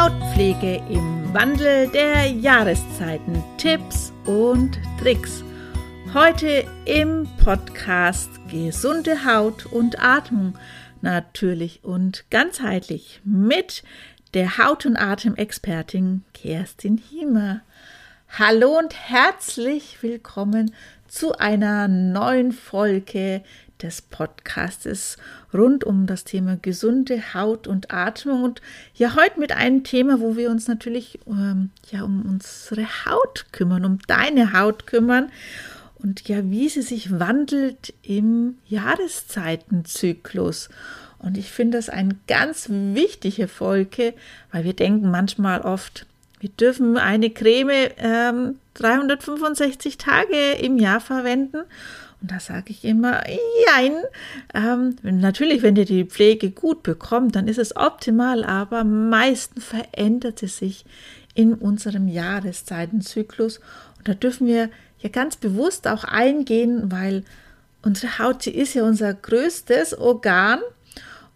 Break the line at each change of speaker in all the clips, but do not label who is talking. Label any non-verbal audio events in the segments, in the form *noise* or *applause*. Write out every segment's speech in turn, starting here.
Hautpflege im Wandel der Jahreszeiten, Tipps und Tricks. Heute im Podcast Gesunde Haut und Atmung, natürlich und ganzheitlich mit der Haut- und Atemexpertin Kerstin Hiemer. Hallo und herzlich willkommen zu einer neuen Folge des Podcastes rund um das Thema gesunde Haut und Atmung. Und ja heute mit einem Thema, wo wir uns natürlich ähm, ja um unsere Haut kümmern, um deine Haut kümmern. Und ja wie sie sich wandelt im Jahreszeitenzyklus. Und ich finde das eine ganz wichtige Folge, weil wir denken manchmal oft, wir dürfen eine Creme ähm, 365 Tage im Jahr verwenden und da sage ich immer, jein. Ähm, natürlich, wenn ihr die Pflege gut bekommt, dann ist es optimal, aber meistens verändert es sich in unserem Jahreszeitenzyklus. Und da dürfen wir ja ganz bewusst auch eingehen, weil unsere Haut, sie ist ja unser größtes Organ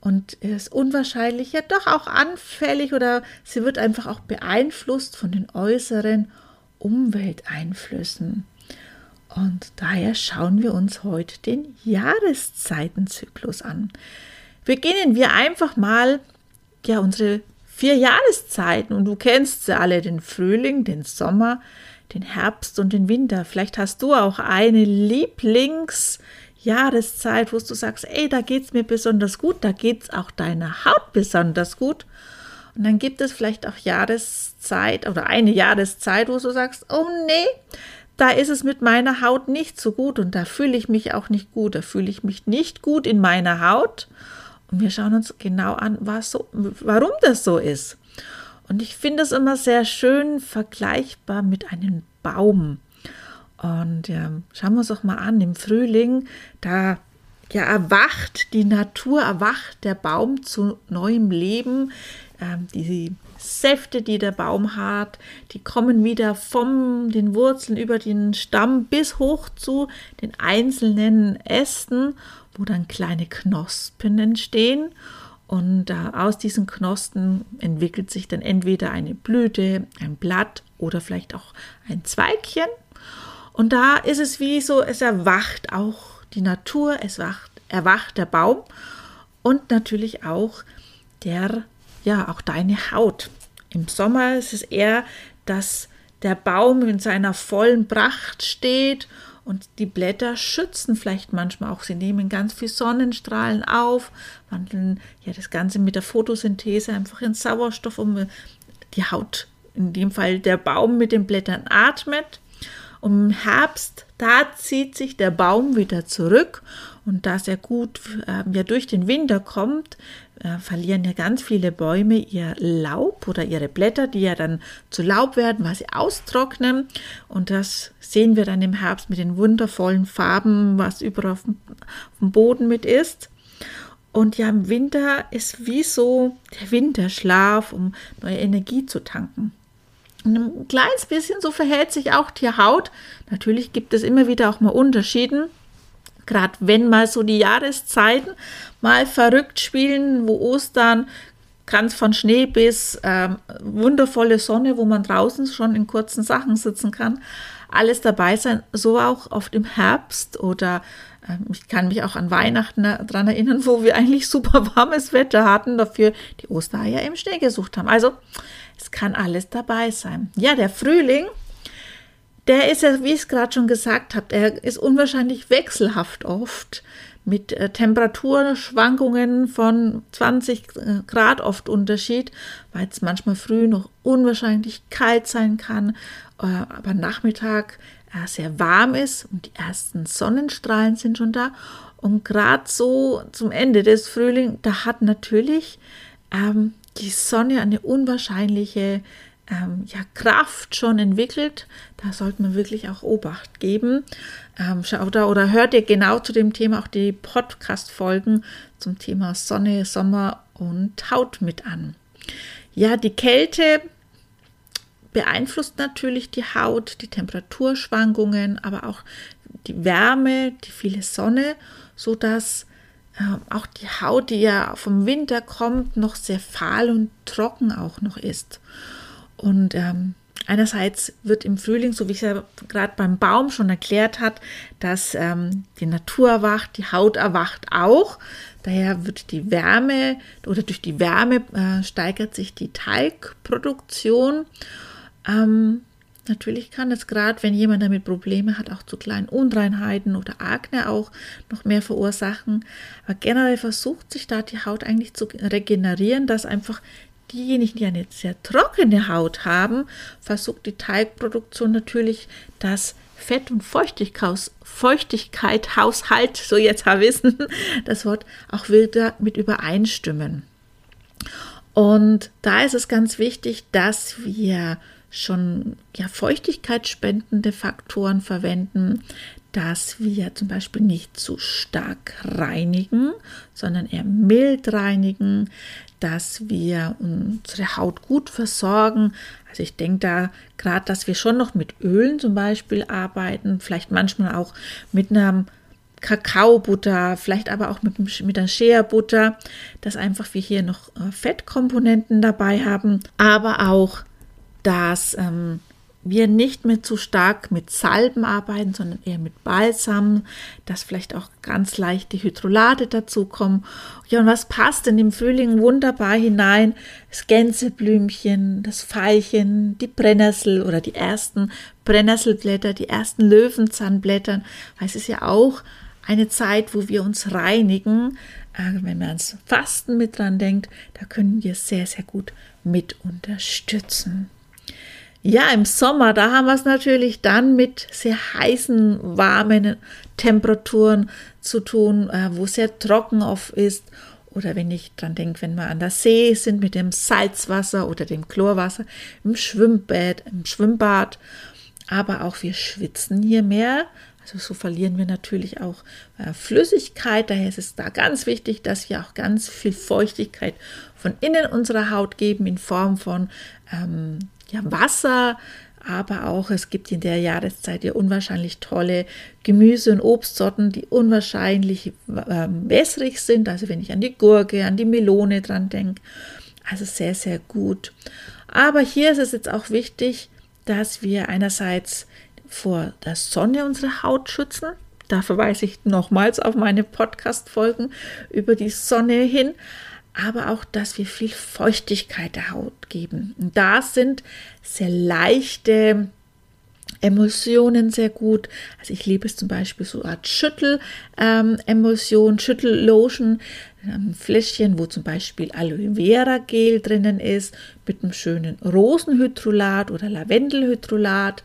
und ist unwahrscheinlich ja doch auch anfällig oder sie wird einfach auch beeinflusst von den äußeren Umwelteinflüssen. Und daher schauen wir uns heute den Jahreszeitenzyklus an. Beginnen wir einfach mal ja unsere vier Jahreszeiten und du kennst sie alle, den Frühling, den Sommer, den Herbst und den Winter. Vielleicht hast du auch eine Lieblingsjahreszeit, wo du sagst, ey, da geht es mir besonders gut, da geht es auch deiner Haut besonders gut. Und dann gibt es vielleicht auch Jahreszeit oder eine Jahreszeit, wo du sagst, oh nee, da ist es mit meiner Haut nicht so gut und da fühle ich mich auch nicht gut, da fühle ich mich nicht gut in meiner Haut. Und wir schauen uns genau an, was so, warum das so ist. Und ich finde es immer sehr schön vergleichbar mit einem Baum. Und ja, schauen wir uns doch mal an, im Frühling, da ja, erwacht die Natur, erwacht der Baum zu neuem Leben. Ähm, die Säfte, die der Baum hat, die kommen wieder von den Wurzeln über den Stamm bis hoch zu den einzelnen Ästen, wo dann kleine Knospen entstehen. Und äh, aus diesen Knospen entwickelt sich dann entweder eine Blüte, ein Blatt oder vielleicht auch ein Zweigchen. Und da ist es wie so, es erwacht auch die Natur, es wacht, erwacht der Baum und natürlich auch der ja auch deine Haut. Im Sommer ist es eher, dass der Baum in seiner vollen Pracht steht und die Blätter schützen vielleicht manchmal auch. Sie nehmen ganz viel Sonnenstrahlen auf, wandeln ja das Ganze mit der Photosynthese einfach in Sauerstoff, um die Haut, in dem Fall der Baum mit den Blättern atmet. Und im Herbst, da zieht sich der Baum wieder zurück und dass er gut äh, ja durch den Winter kommt, äh, verlieren ja ganz viele Bäume ihr Laub oder ihre Blätter, die ja dann zu Laub werden, weil sie austrocknen. Und das sehen wir dann im Herbst mit den wundervollen Farben, was überall auf dem, auf dem Boden mit ist. Und ja, im Winter ist wie so der Winterschlaf, um neue Energie zu tanken. Und ein kleines bisschen so verhält sich auch die Haut. Natürlich gibt es immer wieder auch mal Unterschieden gerade wenn mal so die Jahreszeiten mal verrückt spielen, wo Ostern ganz von Schnee bis ähm, wundervolle Sonne, wo man draußen schon in kurzen Sachen sitzen kann, alles dabei sein. So auch oft im Herbst oder ähm, ich kann mich auch an Weihnachten daran erinnern, wo wir eigentlich super *laughs* warmes Wetter hatten, dafür die Ostereier im Schnee gesucht haben. Also es kann alles dabei sein. Ja, der Frühling der ist ja, wie ich es gerade schon gesagt habe, er ist unwahrscheinlich wechselhaft oft mit äh, Temperaturschwankungen von 20 äh, Grad oft Unterschied, weil es manchmal früh noch unwahrscheinlich kalt sein kann, äh, aber Nachmittag äh, sehr warm ist und die ersten Sonnenstrahlen sind schon da. Und gerade so zum Ende des Frühlings, da hat natürlich ähm, die Sonne eine unwahrscheinliche ähm, ja, Kraft schon entwickelt. Da sollte man wirklich auch Obacht geben. Ähm, schaut da oder hört ihr genau zu dem Thema auch die Podcast-Folgen zum Thema Sonne, Sommer und Haut mit an. Ja, die Kälte beeinflusst natürlich die Haut, die Temperaturschwankungen, aber auch die Wärme, die viele Sonne, sodass ähm, auch die Haut, die ja vom Winter kommt, noch sehr fahl und trocken auch noch ist. Und ähm, einerseits wird im Frühling, so wie ich es ja gerade beim Baum schon erklärt hat, dass ähm, die Natur erwacht, die Haut erwacht auch. Daher wird die Wärme oder durch die Wärme äh, steigert sich die Talgproduktion. Ähm, Natürlich kann es gerade, wenn jemand damit Probleme hat, auch zu kleinen Unreinheiten oder Akne auch noch mehr verursachen. Aber generell versucht sich da die Haut eigentlich zu regenerieren, dass einfach diejenigen, die eine sehr trockene Haut haben, versucht die Teigproduktion natürlich das Fett- und Feuchtigkeit, Haushalt, so jetzt wissen, *laughs* das Wort auch wieder mit übereinstimmen. Und da ist es ganz wichtig, dass wir schon ja, feuchtigkeitsspendende Faktoren verwenden, dass wir zum Beispiel nicht zu stark reinigen, sondern eher mild reinigen, dass wir unsere Haut gut versorgen. Also ich denke da gerade, dass wir schon noch mit Ölen zum Beispiel arbeiten, vielleicht manchmal auch mit einer Kakaobutter, vielleicht aber auch mit, mit einer Shea-Butter, dass einfach wir hier noch äh, Fettkomponenten dabei haben, aber auch dass ähm, wir nicht mehr zu stark mit Salben arbeiten, sondern eher mit Balsam, dass vielleicht auch ganz leichte Hydrolate dazukommen. Ja, und was passt denn im Frühling wunderbar hinein? Das Gänseblümchen, das Veilchen, die Brennnessel oder die ersten Brennnesselblätter, die ersten Löwenzahnblätter, weil es ist ja auch eine Zeit, wo wir uns reinigen. Äh, wenn man ans Fasten mit dran denkt, da können wir sehr, sehr gut mit unterstützen. Ja, im Sommer, da haben wir es natürlich dann mit sehr heißen, warmen Temperaturen zu tun, äh, wo sehr trocken oft ist. Oder wenn ich dran denke, wenn wir an der See sind mit dem Salzwasser oder dem Chlorwasser, im Schwimmbad, im Schwimmbad. Aber auch wir schwitzen hier mehr. Also so verlieren wir natürlich auch äh, Flüssigkeit. Daher ist es da ganz wichtig, dass wir auch ganz viel Feuchtigkeit von innen unserer Haut geben in Form von ähm, ja, Wasser, aber auch es gibt in der Jahreszeit ja unwahrscheinlich tolle Gemüse- und Obstsorten, die unwahrscheinlich äh, wässrig sind. Also wenn ich an die Gurke, an die Melone dran denke. Also sehr, sehr gut. Aber hier ist es jetzt auch wichtig, dass wir einerseits vor der Sonne unsere Haut schützen. Da verweise ich nochmals auf meine Podcast-Folgen über die Sonne hin aber auch, dass wir viel Feuchtigkeit der Haut geben. Und da sind sehr leichte Emulsionen sehr gut. Also ich liebe es zum Beispiel so eine Art Schüttel-Emulsion, ähm, Schüttellotion, ein Fläschchen, wo zum Beispiel Aloe Vera Gel drinnen ist, mit einem schönen Rosenhydrolat oder Lavendelhydrolat,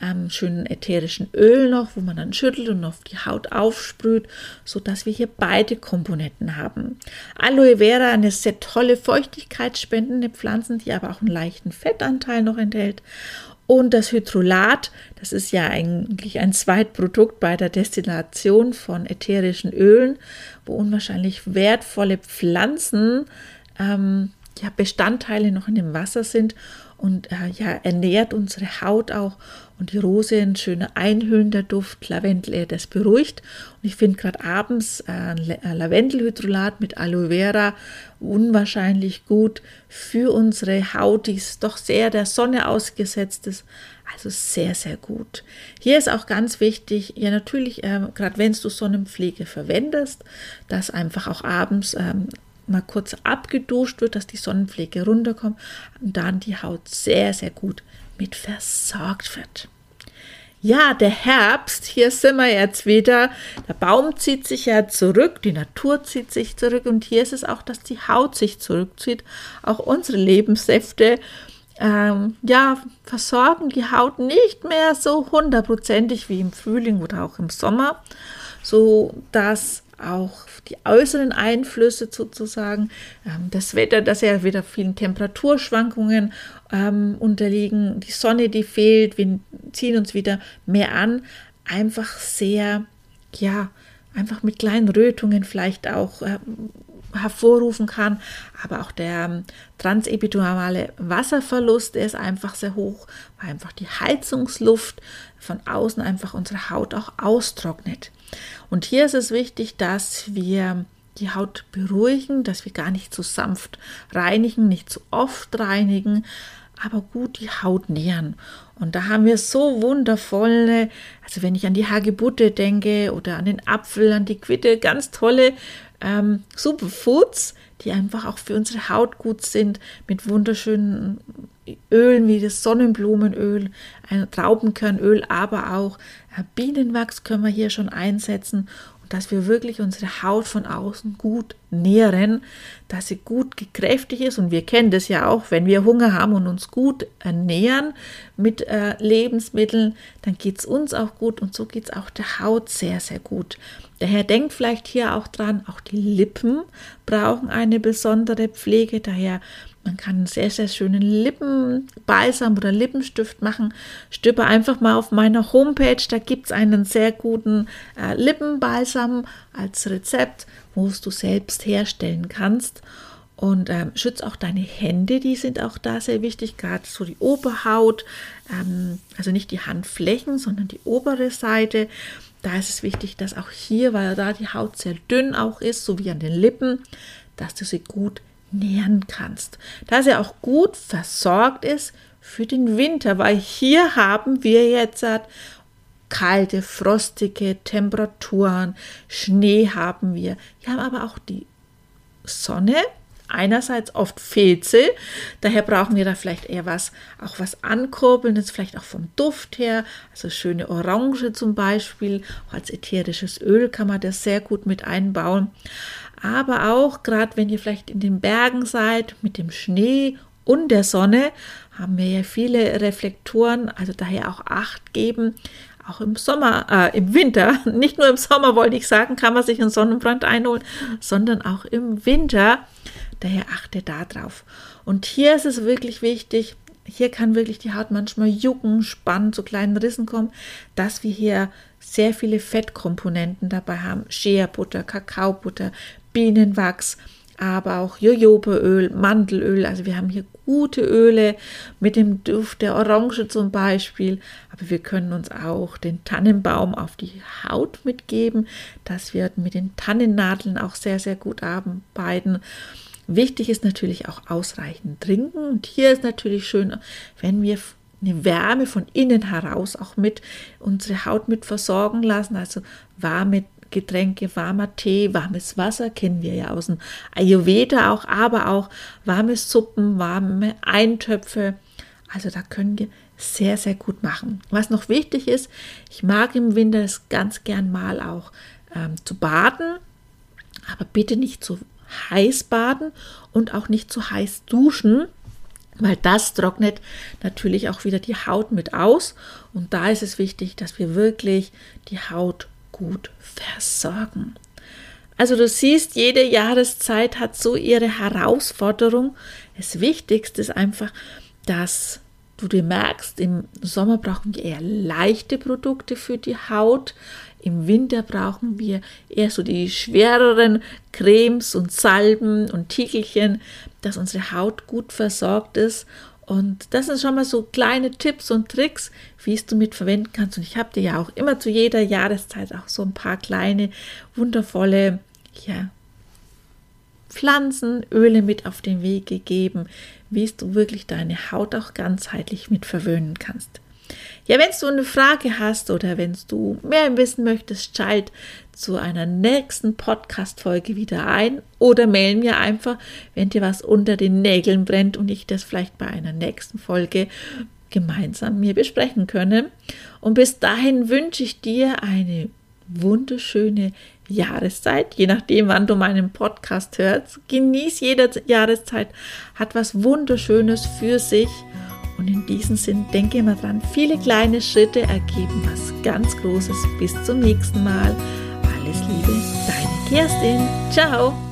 ähm, schönen ätherischen Öl noch, wo man dann schüttelt und auf die Haut aufsprüht, sodass wir hier beide Komponenten haben. Aloe Vera, eine sehr tolle feuchtigkeitsspendende Pflanze, die aber auch einen leichten Fettanteil noch enthält. Und das Hydrolat, das ist ja eigentlich ein Zweitprodukt bei der Destillation von ätherischen Ölen, wo unwahrscheinlich wertvolle Pflanzen ähm, ja, Bestandteile noch in dem Wasser sind und äh, ja, ernährt unsere Haut auch. Und die Rose, ein schöner einhüllender Duft, Lavendel, das beruhigt. Und ich finde gerade abends äh, ein Lavendelhydrolat mit Aloe Vera unwahrscheinlich gut für unsere Haut, die doch sehr der Sonne ausgesetzt ist. Also sehr, sehr gut. Hier ist auch ganz wichtig, ja natürlich, äh, gerade wenn du Sonnenpflege verwendest, dass einfach auch abends ähm, mal kurz abgeduscht wird, dass die Sonnenpflege runterkommt und dann die Haut sehr, sehr gut mit versorgt wird. Ja, der Herbst, hier sind wir jetzt wieder. Der Baum zieht sich ja zurück, die Natur zieht sich zurück und hier ist es auch, dass die Haut sich zurückzieht. Auch unsere Lebenssäfte ähm, ja, versorgen die Haut nicht mehr so hundertprozentig wie im Frühling oder auch im Sommer, so dass auch die äußeren Einflüsse sozusagen, ähm, das Wetter, das ja wieder vielen Temperaturschwankungen ähm, unterliegen, die Sonne, die fehlt, wir ziehen uns wieder mehr an, einfach sehr, ja, einfach mit kleinen Rötungen vielleicht auch äh, hervorrufen kann, aber auch der ähm, transepidurale Wasserverlust der ist einfach sehr hoch, weil einfach die Heizungsluft von außen einfach unsere Haut auch austrocknet. Und hier ist es wichtig, dass wir die Haut beruhigen, dass wir gar nicht zu sanft reinigen, nicht zu oft reinigen, aber gut die Haut nähern. Und da haben wir so wundervolle, also wenn ich an die Hagebutte denke oder an den Apfel, an die Quitte, ganz tolle ähm, Superfoods, die einfach auch für unsere Haut gut sind, mit wunderschönen Ölen wie das Sonnenblumenöl, ein Traubenkernöl, aber auch Bienenwachs können wir hier schon einsetzen dass wir wirklich unsere Haut von außen gut nähren, dass sie gut gekräftigt ist. Und wir kennen das ja auch, wenn wir Hunger haben und uns gut ernähren mit äh, Lebensmitteln, dann geht es uns auch gut und so geht es auch der Haut sehr, sehr gut. Daher denkt vielleicht hier auch dran, auch die Lippen brauchen eine besondere Pflege. Daher man kann einen sehr, sehr schönen Lippenbalsam oder Lippenstift machen. Stöber einfach mal auf meiner Homepage, da gibt es einen sehr guten äh, Lippenbalsam als Rezept, wo du selbst herstellen kannst. Und ähm, schützt auch deine Hände, die sind auch da sehr wichtig, gerade so die Oberhaut, ähm, also nicht die Handflächen, sondern die obere Seite. Da ist es wichtig, dass auch hier, weil da die Haut sehr dünn auch ist, so wie an den Lippen, dass du sie gut nähren kannst, dass er auch gut versorgt ist für den Winter, weil hier haben wir jetzt kalte, frostige Temperaturen, Schnee haben wir. Wir haben aber auch die Sonne, einerseits oft sie, daher brauchen wir da vielleicht eher was, auch was ankurbelndes, vielleicht auch vom Duft her, also schöne Orange zum Beispiel, auch als ätherisches Öl kann man das sehr gut mit einbauen aber auch gerade wenn ihr vielleicht in den Bergen seid mit dem Schnee und der Sonne, haben wir ja viele Reflektoren, also daher auch Acht geben. Auch im Sommer, äh, im Winter, *laughs* nicht nur im Sommer wollte ich sagen, kann man sich einen Sonnenbrand einholen, sondern auch im Winter. Daher achte da drauf. Und hier ist es wirklich wichtig, hier kann wirklich die Haut manchmal jucken, spannen, zu kleinen Rissen kommen, dass wir hier sehr viele Fettkomponenten dabei haben. Shea-Butter, Kakaobutter, Bienenwachs, aber auch Jojobaöl, Mandelöl. Also wir haben hier gute Öle mit dem Duft der Orange zum Beispiel. Aber wir können uns auch den Tannenbaum auf die Haut mitgeben. Das wird mit den Tannennadeln auch sehr, sehr gut arbeiten. Wichtig ist natürlich auch ausreichend trinken. Und hier ist natürlich schön, wenn wir eine Wärme von innen heraus auch mit unsere Haut mit versorgen lassen, also warme Getränke, warmer Tee, warmes Wasser kennen wir ja aus dem Ayurveda auch, aber auch warme Suppen, warme Eintöpfe. Also da können wir sehr, sehr gut machen. Was noch wichtig ist, ich mag im Winter es ganz gern mal auch ähm, zu baden, aber bitte nicht zu heiß baden und auch nicht zu heiß duschen, weil das trocknet natürlich auch wieder die Haut mit aus. Und da ist es wichtig, dass wir wirklich die Haut gut versorgen. Also du siehst, jede Jahreszeit hat so ihre Herausforderung. Das Wichtigste ist einfach, dass du dir merkst, im Sommer brauchen wir eher leichte Produkte für die Haut. Im Winter brauchen wir eher so die schwereren Cremes und Salben und Tiegelchen, dass unsere Haut gut versorgt ist. Und das sind schon mal so kleine Tipps und Tricks, wie es du mit verwenden kannst. Und ich habe dir ja auch immer zu jeder Jahreszeit auch so ein paar kleine, wundervolle ja, Pflanzen, mit auf den Weg gegeben, wie es du wirklich deine Haut auch ganzheitlich mit verwöhnen kannst. Ja, wenn du eine Frage hast oder wenn du mehr wissen möchtest, schalt zu einer nächsten Podcast-Folge wieder ein oder mail mir einfach, wenn dir was unter den Nägeln brennt und ich das vielleicht bei einer nächsten Folge gemeinsam mir besprechen können. Und bis dahin wünsche ich dir eine wunderschöne Jahreszeit, je nachdem, wann du meinen Podcast hörst. Genieß jede Jahreszeit, hat was Wunderschönes für sich und in diesem Sinn denke immer dran, viele kleine Schritte ergeben was ganz Großes. Bis zum nächsten Mal. Alles Liebe, deine Kerstin. Ciao.